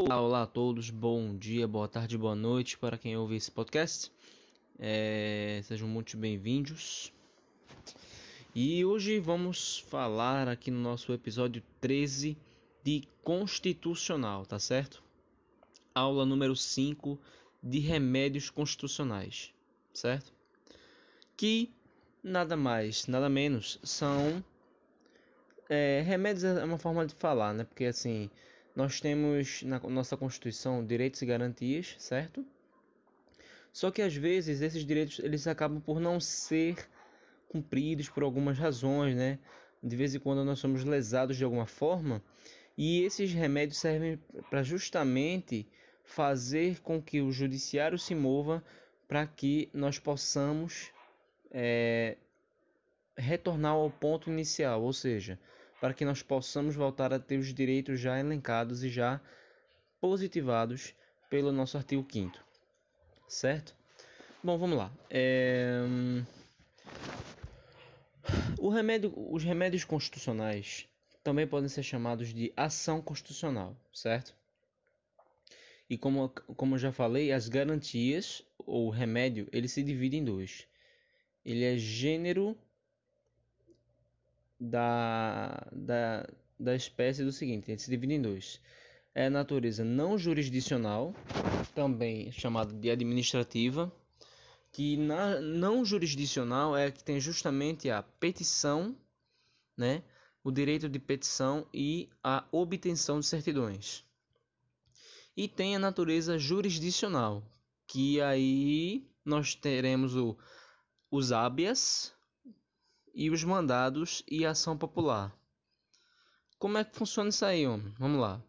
Olá, olá a todos, bom dia, boa tarde, boa noite para quem ouve esse podcast. É, sejam muito bem-vindos. E hoje vamos falar aqui no nosso episódio 13 de Constitucional, tá certo? Aula número 5 de Remédios Constitucionais, certo? Que nada mais, nada menos são. É, remédios é uma forma de falar, né? Porque assim nós temos na nossa Constituição direitos e garantias, certo? Só que às vezes esses direitos eles acabam por não ser cumpridos por algumas razões, né? De vez em quando nós somos lesados de alguma forma, e esses remédios servem para justamente fazer com que o judiciário se mova para que nós possamos é, retornar ao ponto inicial, ou seja, para que nós possamos voltar a ter os direitos já elencados e já positivados pelo nosso artigo 5 certo? Bom, vamos lá. É... O remédio, os remédios constitucionais também podem ser chamados de ação constitucional, certo? E como, como eu já falei, as garantias ou remédio, ele se divide em dois. Ele é gênero da, da, da espécie do seguinte: ele se divide em dois. É a natureza não jurisdicional, também chamada de administrativa, que na não jurisdicional é que tem justamente a petição, né, o direito de petição e a obtenção de certidões. E tem a natureza jurisdicional, que aí nós teremos o, os habeas, e os mandados e ação popular. Como é que funciona isso aí, homem? Vamos lá.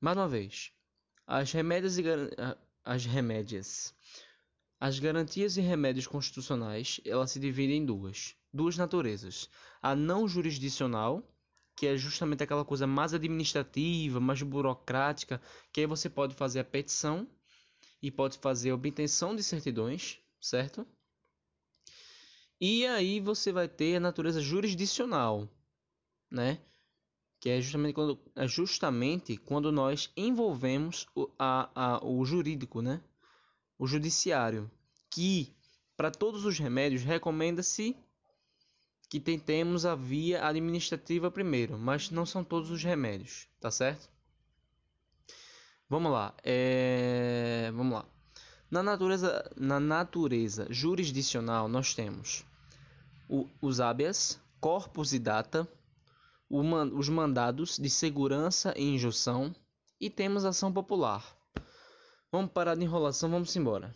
Mais uma vez. As remédias e as remédias. As garantias e remédios constitucionais, elas se dividem em duas, duas naturezas. A não jurisdicional, que é justamente aquela coisa mais administrativa, mais burocrática, que aí você pode fazer a petição e pode fazer a obtenção de certidões, certo? E aí você vai ter a natureza jurisdicional, né? Que é justamente quando, é justamente quando nós envolvemos o, a, a, o jurídico, né? O judiciário. Que, para todos os remédios, recomenda-se que tentemos a via administrativa primeiro, mas não são todos os remédios, tá certo? Vamos lá, é... vamos lá. Na natureza, na natureza jurisdicional, nós temos o, os habeas, corpus e data, man, os mandados de segurança e injunção e temos ação popular. Vamos parar de enrolação, vamos embora.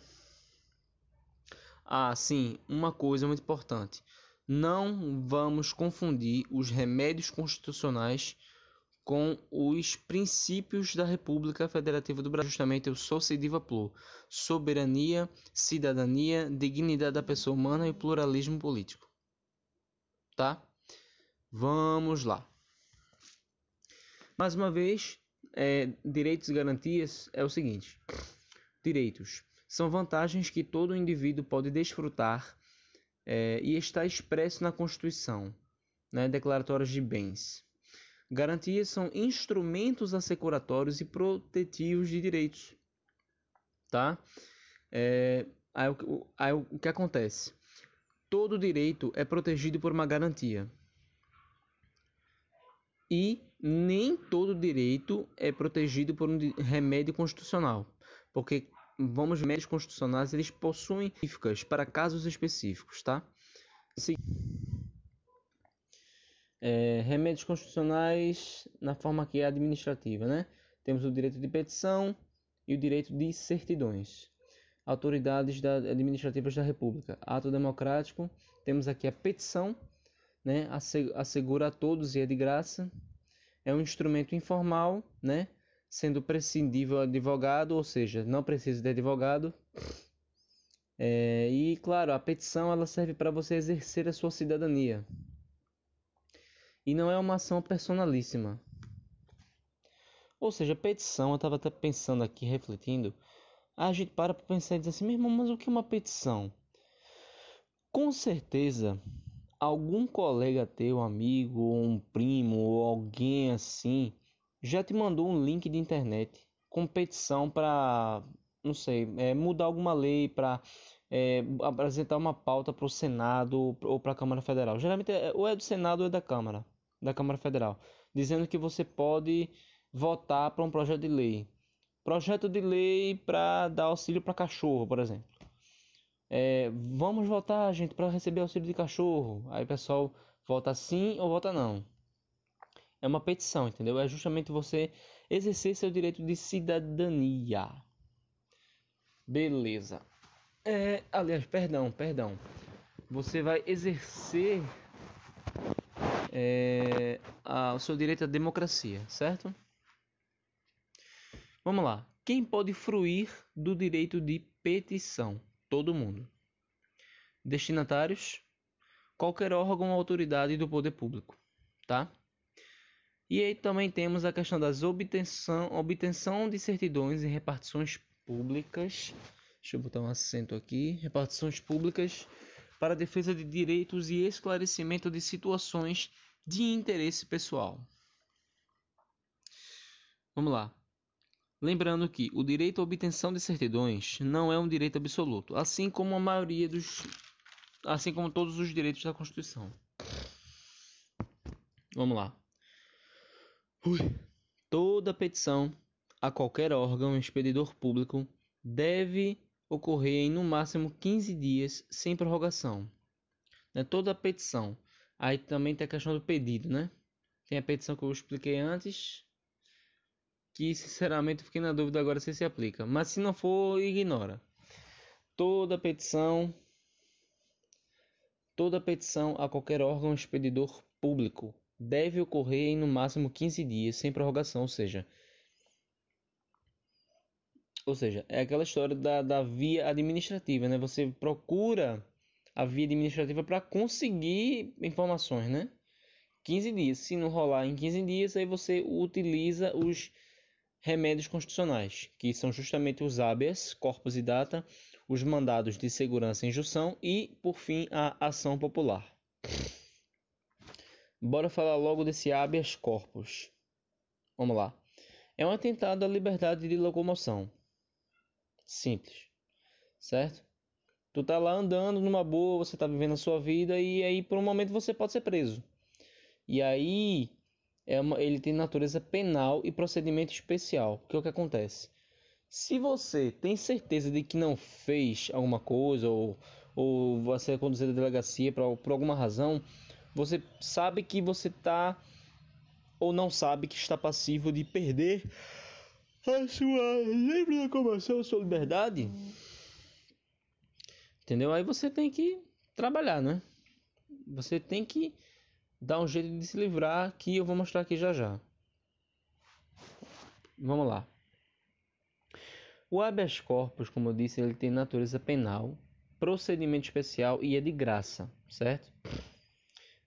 Ah, sim, uma coisa muito importante. Não vamos confundir os remédios constitucionais com os princípios da República Federativa do Brasil, justamente o Sociediva Plu, soberania, cidadania, dignidade da pessoa humana e pluralismo político. Tá? Vamos lá. Mais uma vez, é, direitos e garantias é o seguinte: direitos são vantagens que todo indivíduo pode desfrutar é, e está expresso na Constituição, né, declaratórias de bens. Garantias são instrumentos assecuratórios e protetivos de direitos. Tá? É, aí, aí, o que acontece? Todo direito é protegido por uma garantia. E nem todo direito é protegido por um remédio constitucional. Porque, vamos, remédios constitucionais eles possuem específicas para casos específicos, tá? Se é, remédios constitucionais na forma que é administrativa, né? Temos o direito de petição e o direito de certidões. Autoridades da, administrativas da República. Ato democrático. Temos aqui a petição, né? Assegura a todos e é de graça. É um instrumento informal, né? Sendo prescindível advogado, ou seja, não precisa de advogado. É, e claro, a petição ela serve para você exercer a sua cidadania, e não é uma ação personalíssima. Ou seja, petição, eu estava até pensando aqui, refletindo, a gente para para pensar e diz assim, meu irmão, mas o que é uma petição? Com certeza, algum colega teu, amigo, ou um primo, ou alguém assim, já te mandou um link de internet com petição para, não sei, é, mudar alguma lei, para é, apresentar uma pauta para o Senado ou para a Câmara Federal. Geralmente é, ou é do Senado ou é da Câmara, da Câmara Federal, dizendo que você pode votar para um projeto de lei. Projeto de lei para dar auxílio para cachorro, por exemplo. É, vamos votar, gente, para receber auxílio de cachorro. Aí o pessoal vota sim ou vota não. É uma petição, entendeu? É justamente você exercer seu direito de cidadania. Beleza. É, aliás, perdão, perdão. Você vai exercer é, a, o seu direito à democracia, certo? Vamos lá. Quem pode fruir do direito de petição? Todo mundo. Destinatários? Qualquer órgão ou autoridade do poder público, tá? E aí também temos a questão das obtenção, obtenção de certidões e repartições públicas. Deixa eu botar um acento aqui. Repartições públicas para defesa de direitos e esclarecimento de situações de interesse pessoal. Vamos lá. Lembrando que o direito à obtenção de certidões não é um direito absoluto, assim como a maioria dos assim como todos os direitos da Constituição. Vamos lá. Ui. Toda petição a qualquer órgão expedidor público deve ocorrer em no máximo 15 dias sem prorrogação. Né? Toda petição. Aí também tem a questão do pedido, né? Tem a petição que eu expliquei antes, que sinceramente fiquei na dúvida agora se se aplica. Mas se não for, ignora. Toda petição toda petição a qualquer órgão expedidor público deve ocorrer em no máximo 15 dias sem prorrogação, ou seja, ou seja, é aquela história da, da via administrativa, né? Você procura a via administrativa para conseguir informações, né? 15 dias. Se não rolar em 15 dias, aí você utiliza os remédios constitucionais, que são justamente os habeas corpus e data, os mandados de segurança e injunção e, por fim, a ação popular. Bora falar logo desse habeas corpus. Vamos lá. É um atentado à liberdade de locomoção. Simples. Certo? Tu tá lá andando numa boa, você tá vivendo a sua vida e aí por um momento você pode ser preso. E aí é uma, ele tem natureza penal e procedimento especial. Porque o que acontece? Se você tem certeza de que não fez alguma coisa ou, ou você é conduzido à delegacia por, por alguma razão, você sabe que você está ou não sabe que está passivo de perder a sua livre locomoção, sua liberdade. Entendeu? Aí você tem que trabalhar, né? Você tem que dar um jeito de se livrar que eu vou mostrar aqui já já. Vamos lá. O habeas corpus, como eu disse, ele tem natureza penal, procedimento especial e é de graça, certo?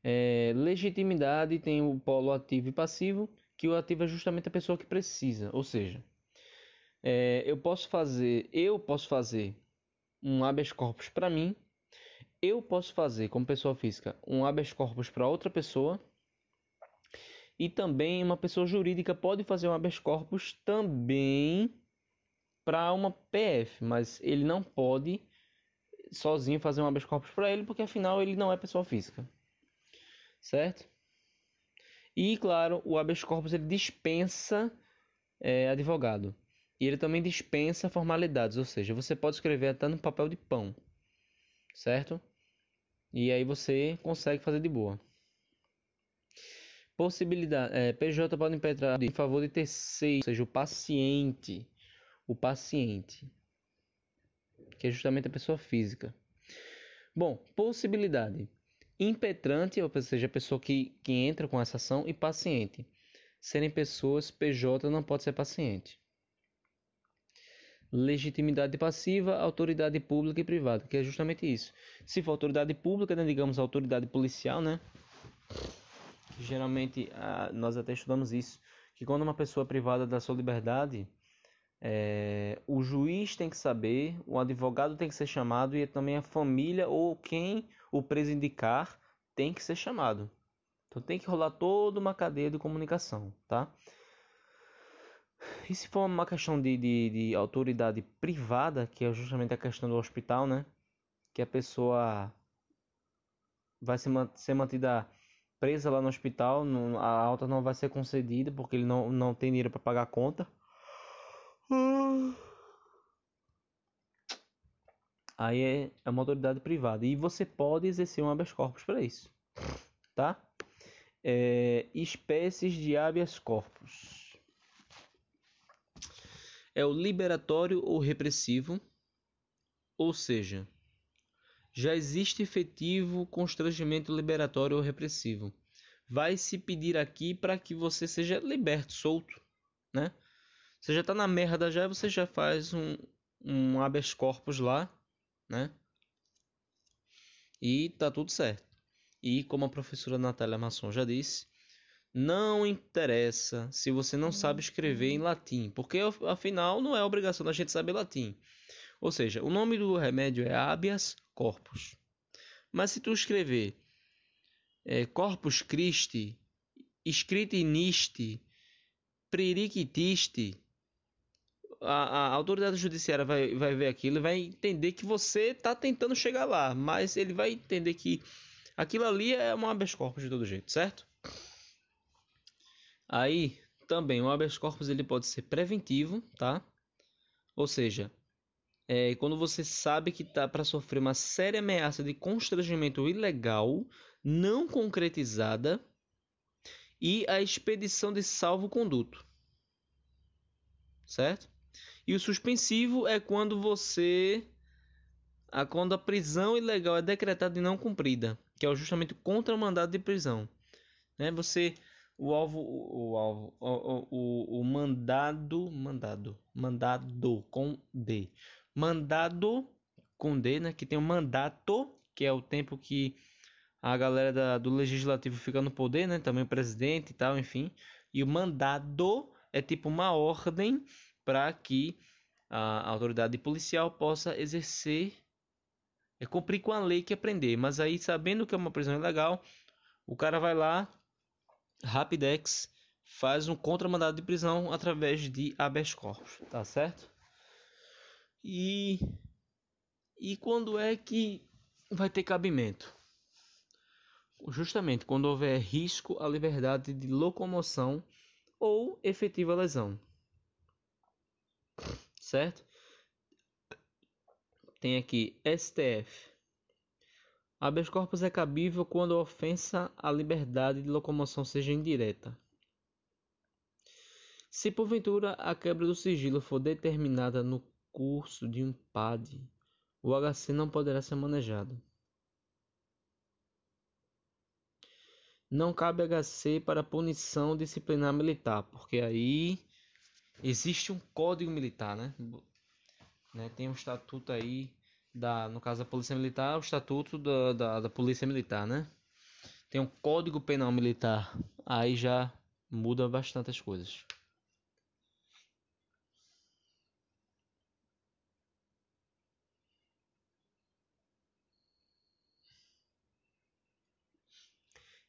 É, legitimidade tem o polo ativo e passivo, que o ativo é justamente a pessoa que precisa, ou seja, é, eu posso fazer, eu posso fazer um habeas corpus para mim, eu posso fazer como pessoa física um habeas corpus para outra pessoa e também uma pessoa jurídica pode fazer um habeas corpus também para uma PF, mas ele não pode sozinho fazer um habeas corpus para ele porque afinal ele não é pessoa física certo? E claro, o habeas corpus ele dispensa é, advogado. E ele também dispensa formalidades, ou seja, você pode escrever até no papel de pão, certo? E aí você consegue fazer de boa. Possibilidade, é, PJ pode impetrar em favor de terceiro, ou seja, o paciente, o paciente, que é justamente a pessoa física. Bom, possibilidade impetrante, ou seja, a pessoa que, que entra com essa ação, e paciente. Serem pessoas, PJ não pode ser paciente. Legitimidade passiva, autoridade pública e privada, que é justamente isso. Se for autoridade pública, né, digamos autoridade policial, né? Geralmente, nós até estudamos isso, que quando uma pessoa é privada da sua liberdade, é, o juiz tem que saber, o advogado tem que ser chamado e também a família ou quem o preso indicar tem que ser chamado. Então tem que rolar toda uma cadeia de comunicação, tá? E se for uma questão de, de, de autoridade privada, que é justamente a questão do hospital, né? Que a pessoa vai ser, ser mantida presa lá no hospital, não, a alta não vai ser concedida porque ele não, não tem dinheiro para pagar a conta. Aí é, é uma autoridade privada e você pode exercer um habeas corpus para isso, tá? É, espécies de habeas corpus é o liberatório ou repressivo, ou seja, já existe efetivo constrangimento liberatório ou repressivo. Vai se pedir aqui para que você seja liberto, solto, né? Você já está na merda já, você já faz um, um habeas corpus lá, né? E tá tudo certo. E como a professora Natália Masson já disse, não interessa se você não sabe escrever em latim, porque afinal não é obrigação da gente saber latim. Ou seja, o nome do remédio é habeas corpus. Mas se tu escrever é, corpus Christi, escrito niste, pririquitiste, a, a autoridade judiciária vai, vai ver aquilo e vai entender que você está tentando chegar lá, mas ele vai entender que aquilo ali é um habeas corpus de todo jeito, certo? Aí, também, o habeas corpus ele pode ser preventivo, tá? Ou seja, é, quando você sabe que está para sofrer uma séria ameaça de constrangimento ilegal não concretizada e a expedição de salvo-conduto. Certo? E o suspensivo é quando você. A, quando a prisão ilegal é decretada e não cumprida, que é justamente contra o mandado de prisão. Né? Você o alvo o, alvo o, o, o mandado mandado mandado com D mandado com D, né? Que tem o mandato, que é o tempo que a galera da, do legislativo fica no poder, né? Também o presidente e tal, enfim. E o mandado é tipo uma ordem para que a autoridade policial possa exercer, é cumprir com a lei que aprender. Mas aí, sabendo que é uma prisão ilegal, o cara vai lá, rapidex, faz um contramandado de prisão através de habeas corpus, tá certo? E e quando é que vai ter cabimento? Justamente quando houver risco à liberdade de locomoção ou efetiva lesão. Certo? Tem aqui STF. Habeas corpus é cabível quando a ofensa à liberdade de locomoção seja indireta. Se porventura a quebra do sigilo for determinada no curso de um PAD, o HC não poderá ser manejado. Não cabe HC para punição disciplinar militar, porque aí existe um código militar, né? né? Tem um estatuto aí da, no caso da Polícia Militar, o estatuto da, da, da Polícia Militar, né? Tem um código penal militar, aí já muda bastante as coisas.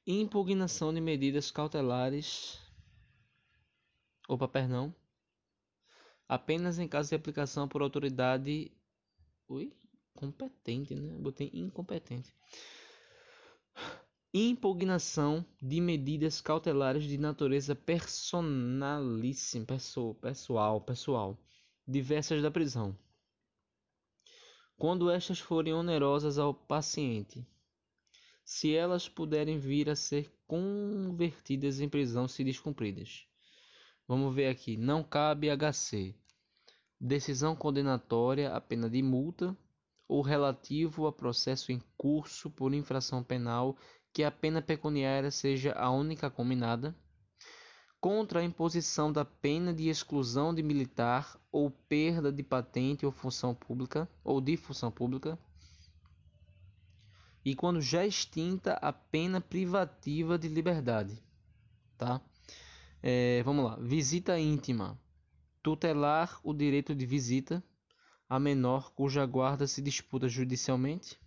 impugnação de medidas cautelares. Opa, perdão. Apenas em caso de aplicação por autoridade. Ui? Competente, né? Botei incompetente. Impugnação de medidas cautelares de natureza personalíssima, pessoal, pessoal, diversas da prisão. Quando estas forem onerosas ao paciente, se elas puderem vir a ser convertidas em prisão se descumpridas. Vamos ver aqui, não cabe HC. Decisão condenatória a pena de multa ou relativo a processo em curso por infração penal que a pena pecuniária seja a única combinada, contra a imposição da pena de exclusão de militar ou perda de patente ou função pública ou de função pública e quando já extinta a pena privativa de liberdade, tá? É, vamos lá, visita íntima, tutelar o direito de visita a menor cuja guarda se disputa judicialmente.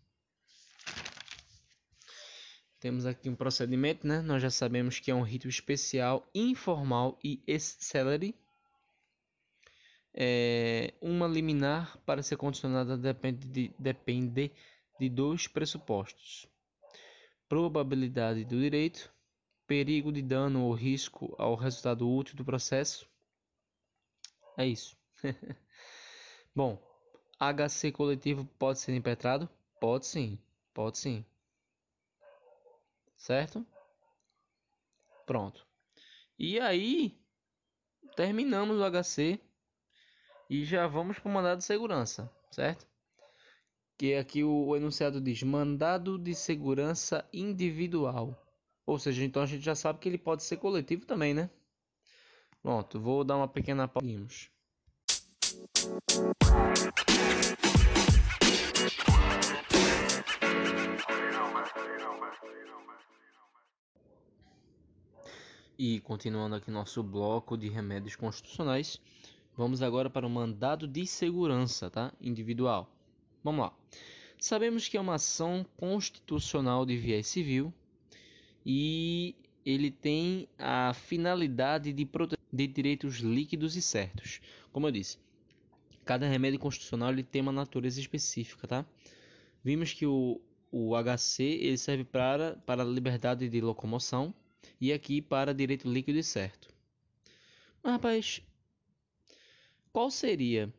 Temos aqui um procedimento, né? Nós já sabemos que é um rito especial, informal e celere, é, uma liminar para ser condicionada depende de, depende de dois pressupostos: probabilidade do direito, perigo de dano ou risco ao resultado útil do processo. É isso. Bom, HC coletivo pode ser impetrado? Pode sim, pode sim. Certo? Pronto. E aí, terminamos o HC e já vamos para o mandado de segurança, certo? Que aqui o, o enunciado diz mandado de segurança individual. Ou seja, então a gente já sabe que ele pode ser coletivo também, né? Pronto, vou dar uma pequena pausa. E continuando aqui nosso bloco de remédios constitucionais, Vamos agora para o mandado de segurança, tá? Individual. Vamos lá. Sabemos que é uma ação constitucional de viés civil e ele tem a finalidade de proteger de direitos líquidos e certos. Como eu disse, cada remédio constitucional ele tem uma natureza específica, tá? Vimos que o, o HC ele serve para, para a liberdade de locomoção e aqui para direito líquido e certo. Mas, rapaz, qual seria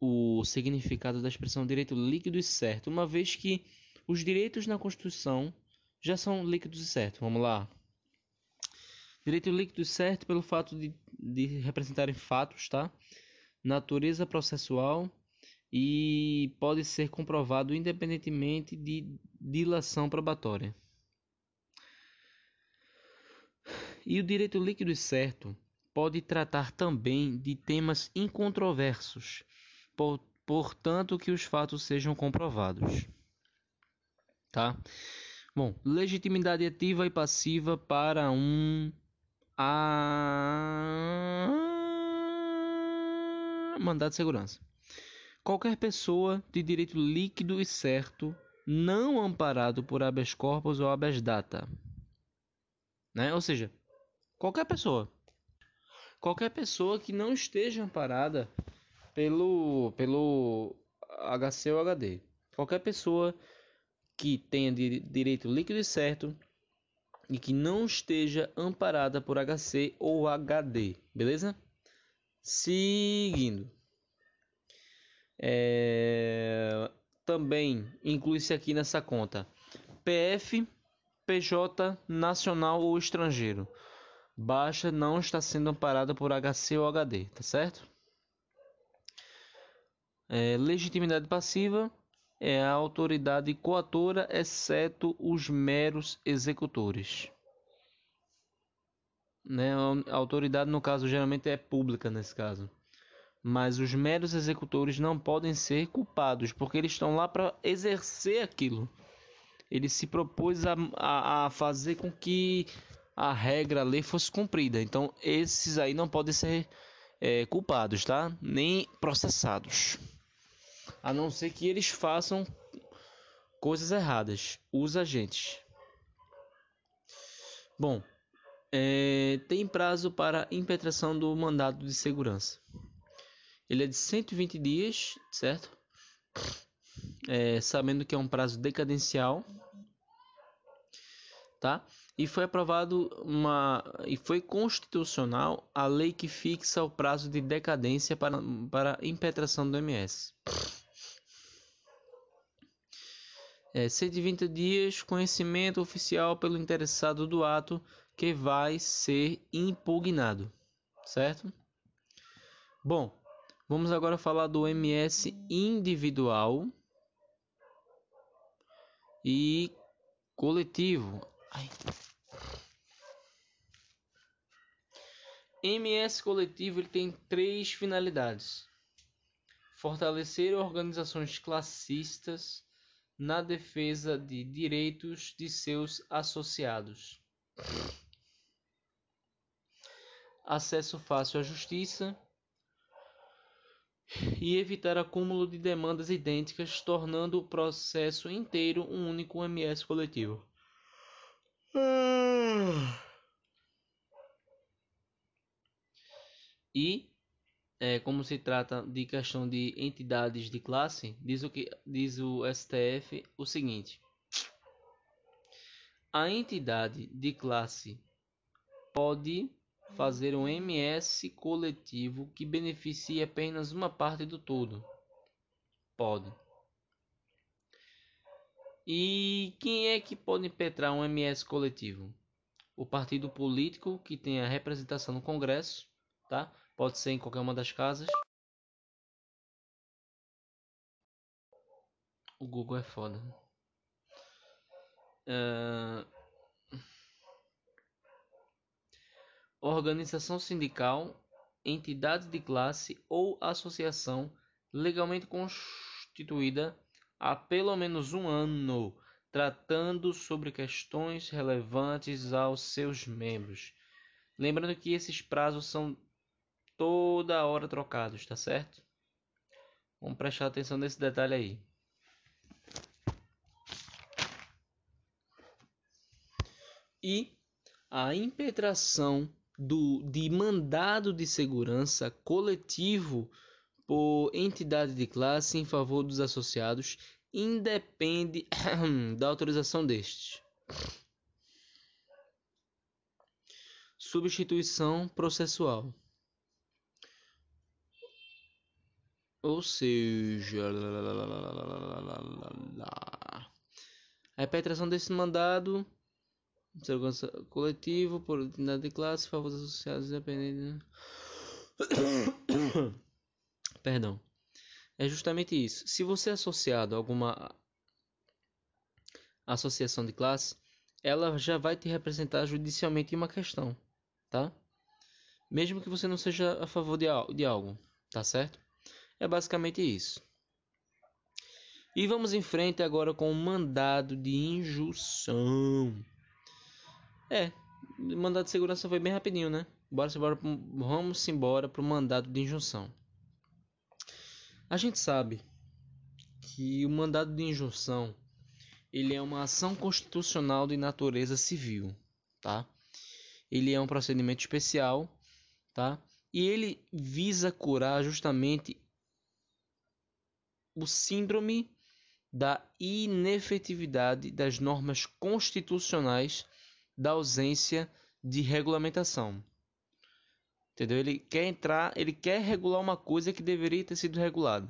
o significado da expressão direito líquido e certo, uma vez que os direitos na Constituição já são líquidos e certos? Vamos lá. Direito líquido e certo pelo fato de, de representarem fatos, tá? Natureza processual e pode ser comprovado independentemente de dilação probatória. E o direito líquido e certo pode tratar também de temas incontroversos, por, portanto que os fatos sejam comprovados. Tá? Bom, legitimidade ativa e passiva para um a mandado de segurança. Qualquer pessoa de direito líquido e certo, não amparado por habeas corpus ou habeas data, né? Ou seja, qualquer pessoa qualquer pessoa que não esteja amparada pelo, pelo HC ou HD. Qualquer pessoa que tenha direito líquido e certo e que não esteja amparada por HC ou HD, beleza? Seguindo. É... Também inclui-se aqui nessa conta PF, PJ nacional ou estrangeiro baixa não está sendo amparada por HC ou HD, tá certo? É, legitimidade passiva é a autoridade coatora, exceto os meros executores. Né? A autoridade, no caso, geralmente é pública nesse caso. Mas os meros executores não podem ser culpados, porque eles estão lá para exercer aquilo. Ele se propôs a, a, a fazer com que a regra, a lei fosse cumprida. Então, esses aí não podem ser é, culpados, tá? Nem processados. A não ser que eles façam coisas erradas, os agentes. Bom, é, tem prazo para impetração do mandado de segurança. Ele é de 120 dias, certo? É, sabendo que é um prazo decadencial, tá? E foi aprovado uma e foi constitucional a lei que fixa o prazo de decadência para, para impetração do MS. É, 120 dias conhecimento oficial pelo interessado do ato que vai ser impugnado, certo? Bom, vamos agora falar do MS individual e coletivo. Ai. MS coletivo ele tem três finalidades: fortalecer organizações classistas na defesa de direitos de seus associados, acesso fácil à justiça. E evitar acúmulo de demandas idênticas, tornando o processo inteiro um único MS coletivo. E é, como se trata de questão de entidades de classe, diz o que diz o STF o seguinte: a entidade de classe pode fazer um MS coletivo que beneficie apenas uma parte do todo. Pode. E quem é que pode impetrar um MS coletivo? O partido político que tem a representação no Congresso, tá? Pode ser em qualquer uma das casas. O Google é foda. Uh... Organização sindical, entidade de classe ou associação legalmente constituída há pelo menos um ano, tratando sobre questões relevantes aos seus membros. Lembrando que esses prazos são toda hora trocados, tá certo? Vamos prestar atenção nesse detalhe aí. E a impetração do, de mandado de segurança coletivo por entidade de classe em favor dos associados independe da autorização destes. Substituição processual. Ou seja, a impetração desse mandado segurança coletivo por entidade de classe, favores associados independentes. Perdão. É justamente isso. Se você é associado a alguma associação de classe, ela já vai te representar judicialmente em uma questão, tá? Mesmo que você não seja a favor de, de algo, tá certo? É basicamente isso. E vamos em frente agora com o mandado de injunção. É, o mandado de segurança foi bem rapidinho, né? Bora, bora, vamos embora para o mandado de injunção. A gente sabe que o mandado de injunção ele é uma ação constitucional de natureza civil, tá? Ele é um procedimento especial, tá? E ele visa curar justamente o síndrome da inefetividade das normas constitucionais da ausência de regulamentação. Entendeu? Ele quer entrar, ele quer regular uma coisa que deveria ter sido regulada.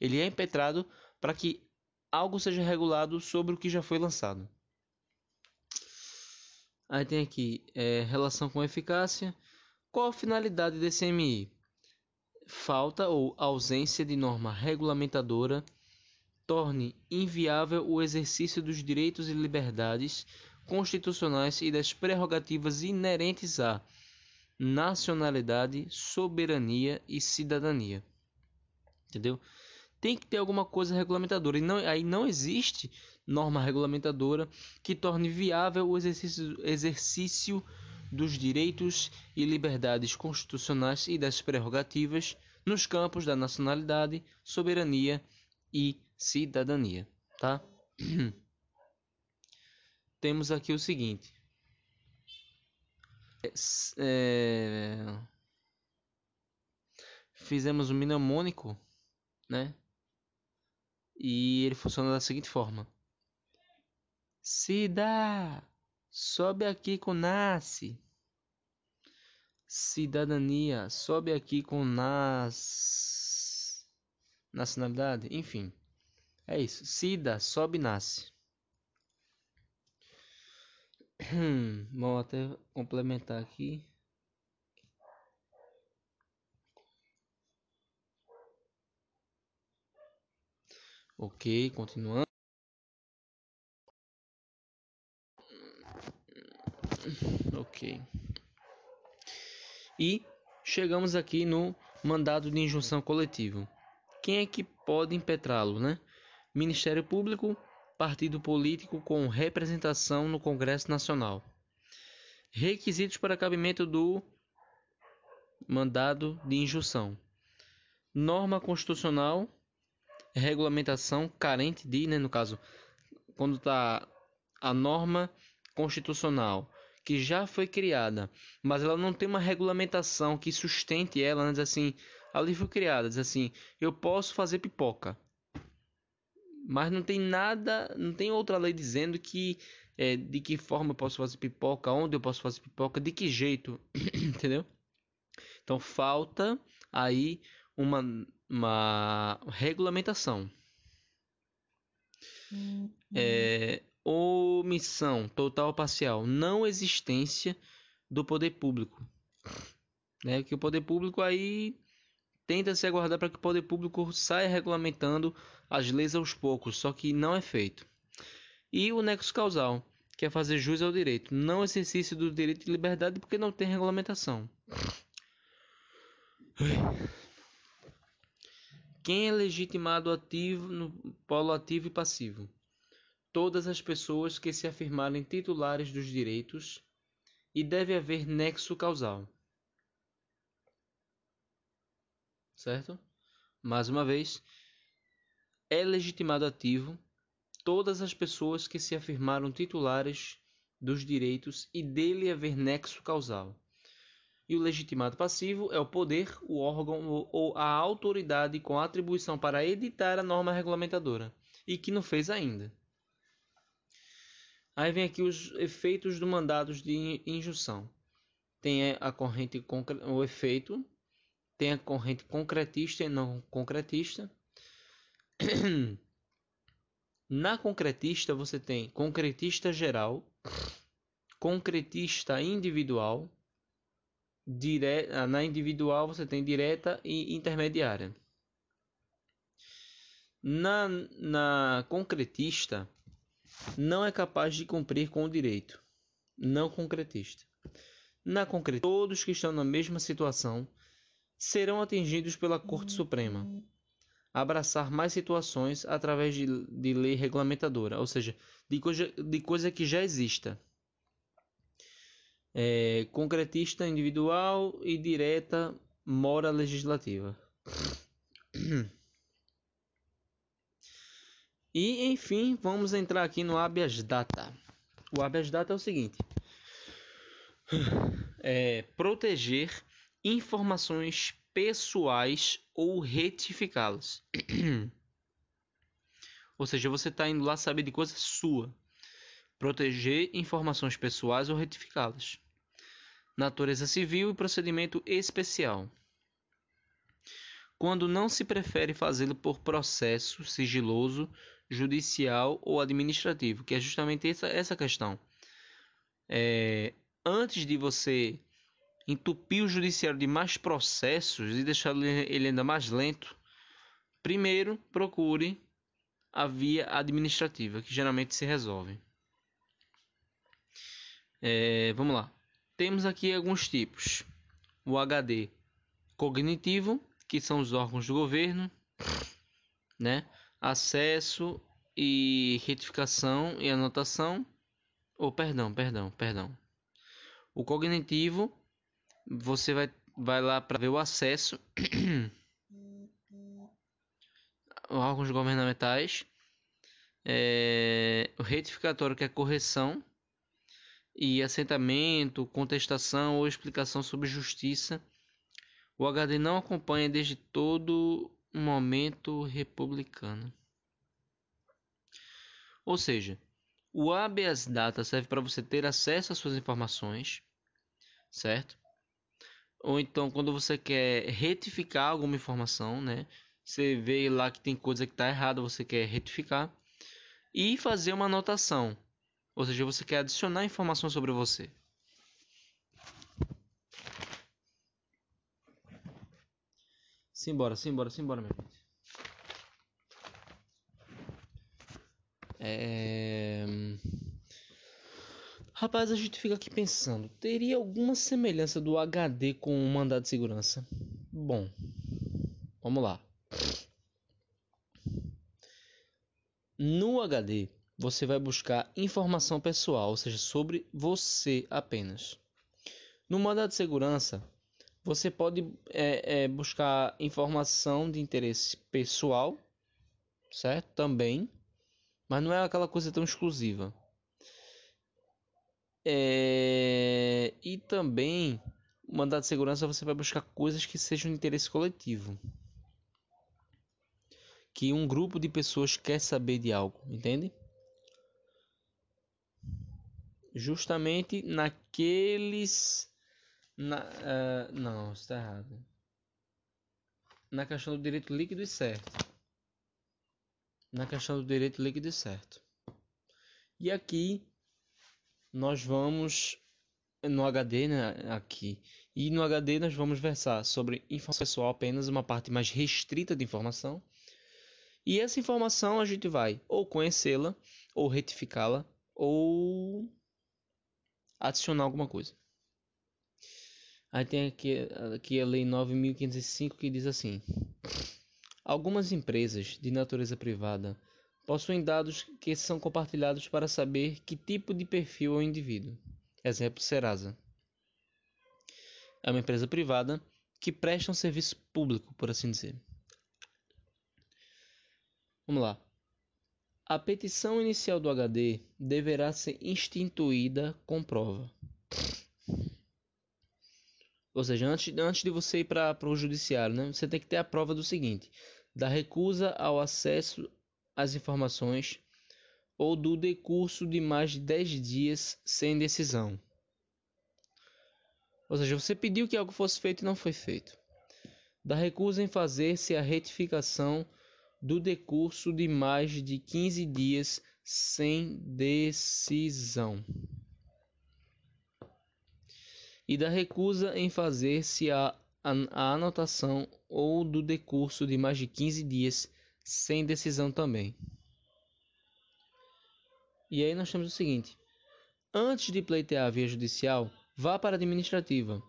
Ele é impetrado para que algo seja regulado sobre o que já foi lançado. Aí tem aqui é, relação com eficácia. Qual a finalidade desse MI? Falta ou ausência de norma regulamentadora torne inviável o exercício dos direitos e liberdades constitucionais e das prerrogativas inerentes à nacionalidade, soberania e cidadania. Entendeu? Tem que ter alguma coisa regulamentadora. E não, aí não existe norma regulamentadora que torne viável o exercício, exercício dos direitos e liberdades constitucionais e das prerrogativas nos campos da nacionalidade, soberania e cidadania, tá? temos aqui o seguinte. É, fizemos um mnemônico, né? E ele funciona da seguinte forma: Cida, sobe aqui com nasce. Cidadania, sobe aqui com nas nacionalidade, enfim. É isso. Cida, sobe nasce. Vou até complementar aqui. Ok, continuando. Ok. E chegamos aqui no mandado de injunção coletivo. Quem é que pode impetrá-lo, né? Ministério Público, partido político com representação no Congresso Nacional. Requisitos para cabimento do mandado de injunção. Norma constitucional, regulamentação carente de, né, no caso, quando está a norma constitucional que já foi criada, mas ela não tem uma regulamentação que sustente ela, né? diz assim, a lei foi criada, diz assim, eu posso fazer pipoca. Mas não tem nada, não tem outra lei dizendo que é, de que forma eu posso fazer pipoca, onde eu posso fazer pipoca, de que jeito, entendeu? Então falta aí uma, uma regulamentação. Uhum. É, omissão total ou parcial, não existência do poder público. Né? Que o poder público aí tenta se aguardar para que o poder público saia regulamentando as leis aos poucos, só que não é feito. E o nexo causal, que é fazer jus ao direito, não exercício do direito de liberdade porque não tem regulamentação. Quem é legitimado ativo no polo ativo e passivo? Todas as pessoas que se afirmarem titulares dos direitos e deve haver nexo causal. Certo? Mais uma vez, é legitimado ativo todas as pessoas que se afirmaram titulares dos direitos e dele haver nexo causal. E o legitimado passivo é o poder, o órgão ou a autoridade com atribuição para editar a norma regulamentadora e que não fez ainda. Aí vem aqui os efeitos do mandados de injunção. Tem a corrente o efeito, tem a corrente concretista e não concretista. Na concretista você tem concretista geral, concretista individual, dire... na individual você tem direta e intermediária. Na, na concretista não é capaz de cumprir com o direito, não concretista. Na concretista, todos que estão na mesma situação serão atingidos pela Corte Suprema abraçar mais situações através de, de lei regulamentadora, ou seja, de coisa, de coisa que já exista. É, concretista individual e direta mora legislativa. E enfim, vamos entrar aqui no habeas data. O habeas data é o seguinte: é proteger informações pessoais ou retificá-las. ou seja, você está indo lá saber de coisa sua. Proteger informações pessoais ou retificá-las. Natureza civil e procedimento especial. Quando não se prefere fazê-lo por processo sigiloso, judicial ou administrativo, que é justamente essa, essa questão. É, antes de você entupir o judiciário de mais processos e deixar ele ainda mais lento, primeiro procure a via administrativa, que geralmente se resolve. É, vamos lá. Temos aqui alguns tipos. O HD cognitivo, que são os órgãos do governo, né? Acesso e retificação e anotação. Ou oh, perdão, perdão, perdão. O cognitivo você vai, vai lá para ver o acesso órgãos governamentais, é, o retificatório que é correção e assentamento, contestação ou explicação sobre justiça. O HD não acompanha desde todo momento republicano. Ou seja, o habeas data serve para você ter acesso às suas informações, certo? Ou então quando você quer retificar alguma informação, né? Você vê lá que tem coisa que está errada, você quer retificar e fazer uma anotação. Ou seja, você quer adicionar informação sobre você. Simbora, simbora, simbora, meu gente. É... Rapaz, a gente fica aqui pensando, teria alguma semelhança do HD com o mandado de segurança? Bom, vamos lá. No HD, você vai buscar informação pessoal, ou seja, sobre você apenas. No mandado de segurança, você pode é, é, buscar informação de interesse pessoal, certo? Também, mas não é aquela coisa tão exclusiva. É também, o mandato de segurança você vai buscar coisas que sejam de interesse coletivo. Que um grupo de pessoas quer saber de algo, entende? Justamente naqueles. Na, uh, não, está errado. Na questão do direito líquido e certo. Na questão do direito líquido e certo. E aqui nós vamos no HD, né, aqui. E no HD nós vamos versar sobre informação pessoal apenas uma parte mais restrita de informação. E essa informação a gente vai ou conhecê-la, ou retificá-la, ou adicionar alguma coisa. Aí tem aqui, aqui a Lei 9.505 que diz assim: Algumas empresas de natureza privada possuem dados que são compartilhados para saber que tipo de perfil é o indivíduo. Exemplo Serasa. É uma empresa privada que presta um serviço público, por assim dizer. Vamos lá. A petição inicial do HD deverá ser instituída com prova. Ou seja, antes, antes de você ir para o judiciário, né, você tem que ter a prova do seguinte: da recusa ao acesso às informações ou do decurso de mais de 10 dias sem decisão. Ou seja, você pediu que algo fosse feito e não foi feito. Da recusa em fazer-se a retificação do decurso de mais de 15 dias sem decisão. E da recusa em fazer-se a, a, anotação ou do decurso de mais de 15 dias sem decisão também. E aí nós temos o seguinte: antes de pleitear a via judicial, vá para a administrativa.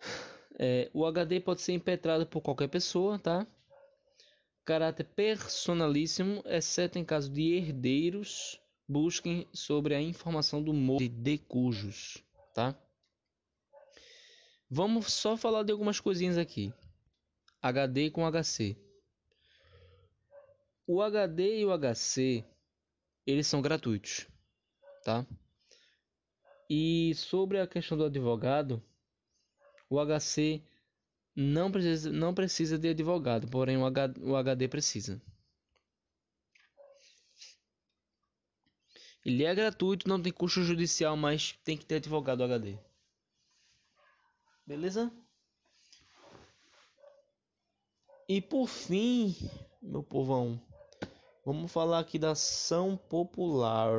É, o HD pode ser impetrado por qualquer pessoa, tá? Caráter personalíssimo, exceto em caso de herdeiros, busquem sobre a informação do modo de cujos, tá? Vamos só falar de algumas coisinhas aqui. HD com HC. O HD e o HC eles são gratuitos, tá? E sobre a questão do advogado, o HC não precisa, não precisa de advogado, porém o, H, o HD precisa. Ele é gratuito, não tem custo judicial, mas tem que ter advogado HD. Beleza? E por fim, meu povão, Vamos falar aqui da ação popular.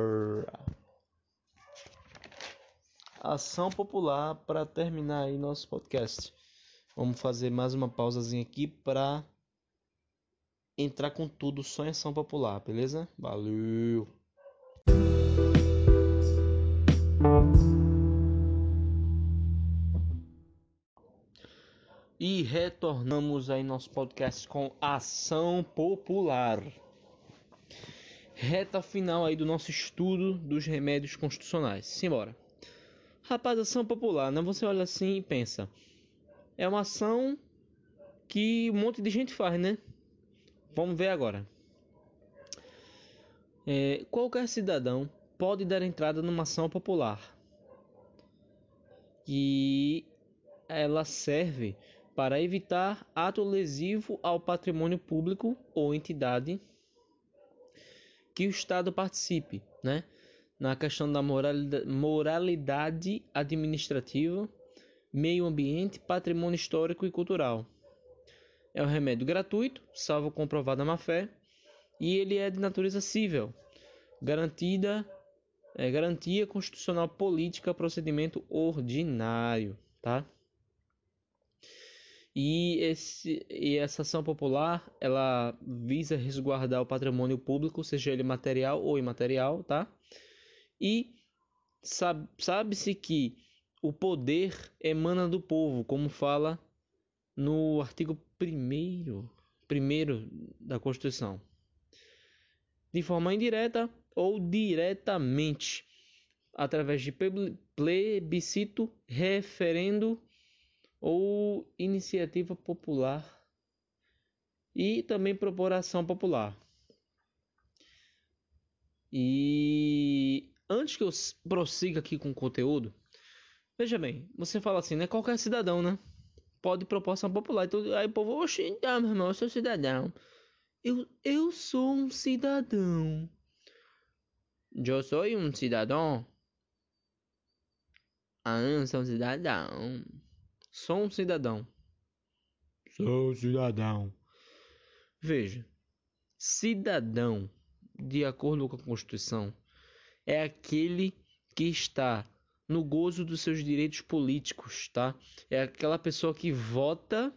Ação popular para terminar aí nosso podcast. Vamos fazer mais uma pausazinha aqui para entrar com tudo só em ação popular, beleza? Valeu. E retornamos aí nosso podcast com ação popular reta final aí do nosso estudo dos remédios constitucionais. Simbora. Rapaz, ação popular, né? Você olha assim e pensa. É uma ação que um monte de gente faz, né? Vamos ver agora. É, qualquer cidadão pode dar entrada numa ação popular. E ela serve para evitar ato lesivo ao patrimônio público ou entidade que o Estado participe, né? Na questão da moralidade administrativa, meio ambiente, patrimônio histórico e cultural. É um remédio gratuito, salvo comprovada má-fé, e ele é de natureza civil, garantida é, garantia constitucional política, procedimento ordinário, tá? E, esse, e essa ação popular, ela visa resguardar o patrimônio público, seja ele material ou imaterial, tá? E sabe-se que o poder emana do povo, como fala no artigo 1 primeiro da Constituição. De forma indireta ou diretamente, através de plebiscito, referendo ou iniciativa popular e também propor ação popular. E antes que eu prossiga aqui com o conteúdo, Veja bem, você fala assim, né? Qualquer cidadão, né? Pode propor ação popular. Então, aí o povo, oxe, então, meu irmão, eu sou cidadão. Eu, eu sou um cidadão. Eu sou um cidadão. Ah, eu sou um cidadão. Sou um cidadão. Sou um cidadão. Veja, cidadão, de acordo com a Constituição, é aquele que está no gozo dos seus direitos políticos, tá? É aquela pessoa que vota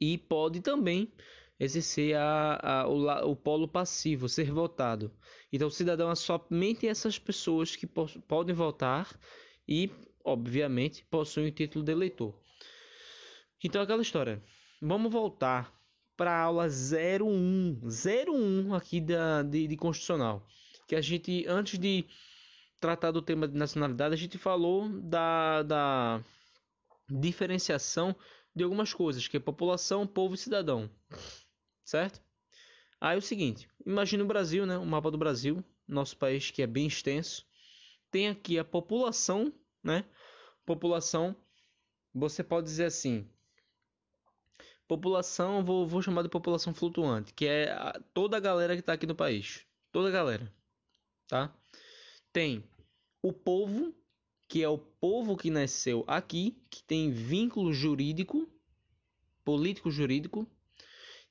e pode também exercer a, a, o, o polo passivo, ser votado. Então, o cidadão é somente essas pessoas que podem votar e, obviamente, possuem o título de eleitor. Então, aquela história. Vamos voltar para a aula 01, 01 aqui da, de, de Constitucional. Que a gente, antes de tratar do tema de nacionalidade, a gente falou da, da diferenciação de algumas coisas, que é população, povo e cidadão. Certo? Aí é o seguinte, imagine o Brasil, né? O mapa do Brasil, nosso país que é bem extenso. Tem aqui a população, né? População, você pode dizer assim, população, vou, vou chamar de população flutuante, que é a, toda a galera que está aqui no país. Toda a galera, tá? Tem o povo, que é o povo que nasceu aqui, que tem vínculo jurídico, político jurídico,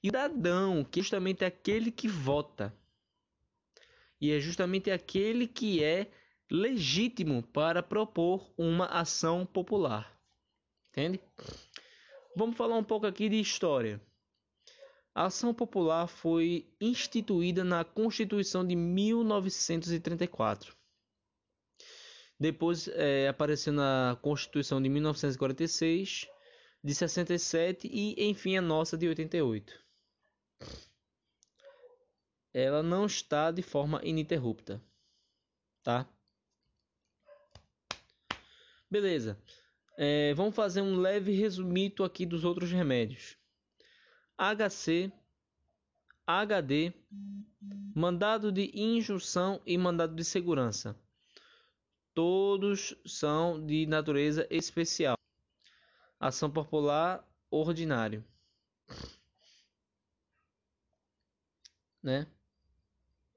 e o cidadão, que é justamente aquele que vota. E é justamente aquele que é legítimo para propor uma ação popular. Entende? Vamos falar um pouco aqui de história. A ação popular foi instituída na Constituição de 1934. Depois é, apareceu na Constituição de 1946, de 67 e, enfim, a nossa de 88. Ela não está de forma ininterrupta, tá? Beleza. É, vamos fazer um leve resumito aqui dos outros remédios. HC, HD, mandado de injunção e mandado de segurança. Todos são de natureza especial. Ação popular ordinário. Né?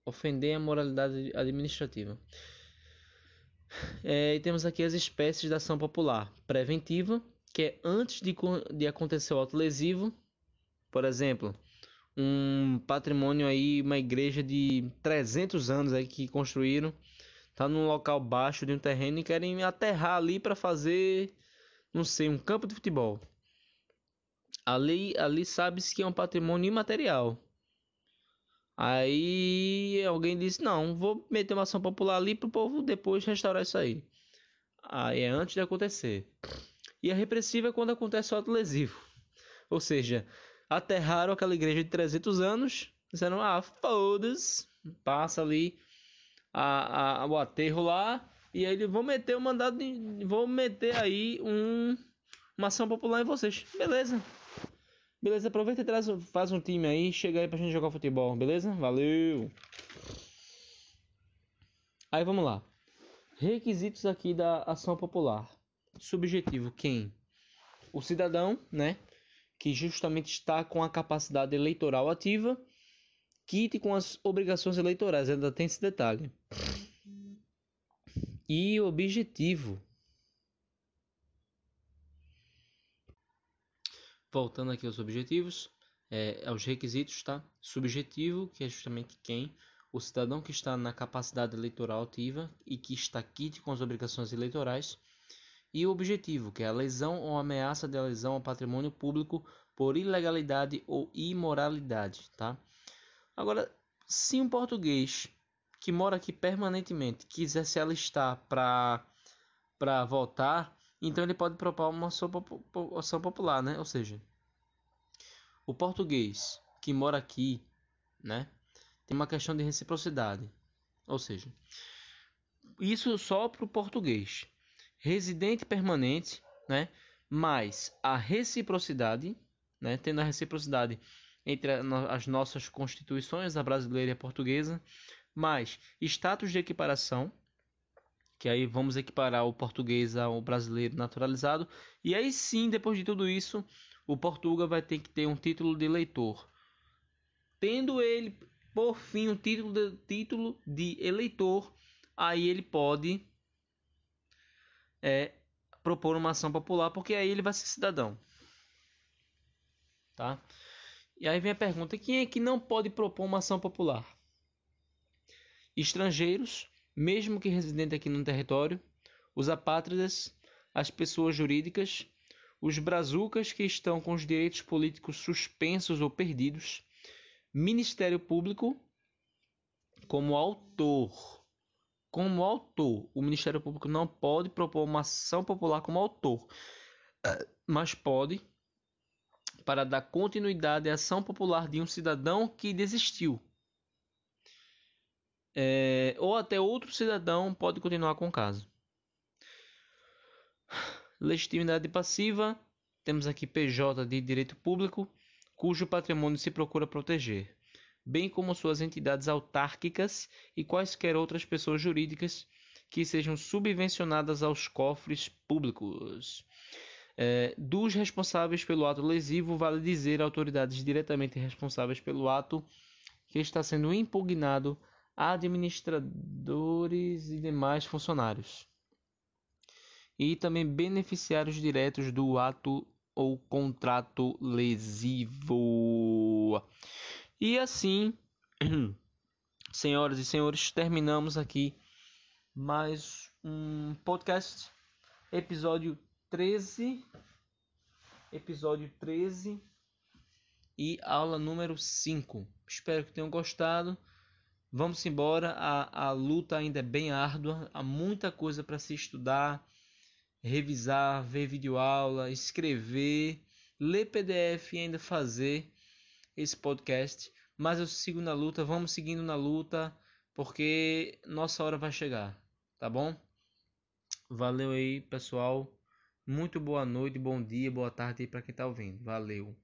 Ofender a moralidade administrativa. É, e temos aqui as espécies da ação popular preventiva, que é antes de, de acontecer o ato lesivo. Por exemplo, um patrimônio aí, uma igreja de 300 anos aí que construíram, tá num local baixo de um terreno e querem aterrar ali para fazer, não sei, um campo de futebol. Ali, ali sabe-se que é um patrimônio imaterial. Aí alguém disse: Não, vou meter uma ação popular ali para o povo depois restaurar isso aí. Aí é antes de acontecer. E a repressiva é quando acontece o ato lesivo. Ou seja, aterraram aquela igreja de 300 anos, disseram: Ah, foda-se, passa ali a, a, o aterro lá. E aí vão meter o mandado, de, vou meter aí um, uma ação popular em vocês. Beleza. Beleza, aproveita e traz, faz um time aí, chega aí pra gente jogar futebol, beleza? Valeu! Aí vamos lá. Requisitos aqui da ação popular. Subjetivo, quem? O cidadão, né? Que justamente está com a capacidade eleitoral ativa, quite com as obrigações eleitorais, ainda tem esse detalhe. E objetivo, Voltando aqui aos objetivos, é, aos requisitos, tá? Subjetivo, que é justamente quem? O cidadão que está na capacidade eleitoral ativa e que está quite com as obrigações eleitorais. E o objetivo, que é a lesão ou ameaça de lesão ao patrimônio público por ilegalidade ou imoralidade, tá? Agora, se um português que mora aqui permanentemente quiser se alistar para para votar, então ele pode propor uma ação popular, né? Ou seja, o português que mora aqui, né, tem uma questão de reciprocidade. Ou seja, isso só para o português. Residente permanente, né, mais a reciprocidade, né, tendo a reciprocidade entre as nossas constituições, a brasileira e a portuguesa, mais status de equiparação, que aí vamos equiparar o português ao brasileiro naturalizado, e aí sim, depois de tudo isso, o Portuga vai ter que ter um título de eleitor. Tendo ele, por fim, o título de, título de eleitor, aí ele pode é, propor uma ação popular, porque aí ele vai ser cidadão. Tá? E aí vem a pergunta: quem é que não pode propor uma ação popular? Estrangeiros, mesmo que residentes aqui no território, os apátridas, as pessoas jurídicas, os brazucas que estão com os direitos políticos suspensos ou perdidos, Ministério Público como autor. Como autor, o Ministério Público não pode propor uma ação popular como autor, mas pode para dar continuidade à ação popular de um cidadão que desistiu. É, ou até outro cidadão pode continuar com o caso. Legitimidade passiva, temos aqui PJ de direito público, cujo patrimônio se procura proteger, bem como suas entidades autárquicas e quaisquer outras pessoas jurídicas que sejam subvencionadas aos cofres públicos. É, dos responsáveis pelo ato lesivo, vale dizer autoridades diretamente responsáveis pelo ato que está sendo impugnado, administradores e demais funcionários. E também beneficiários diretos do ato ou contrato lesivo. E assim, senhoras e senhores, terminamos aqui mais um podcast, episódio 13, episódio 13 e aula número 5. Espero que tenham gostado. Vamos embora, a, a luta ainda é bem árdua, há muita coisa para se estudar, revisar, ver videoaula, escrever, ler PDF e ainda fazer esse podcast. Mas eu sigo na luta, vamos seguindo na luta, porque nossa hora vai chegar, tá bom? Valeu aí, pessoal. Muito boa noite, bom dia, boa tarde para quem está ouvindo. Valeu.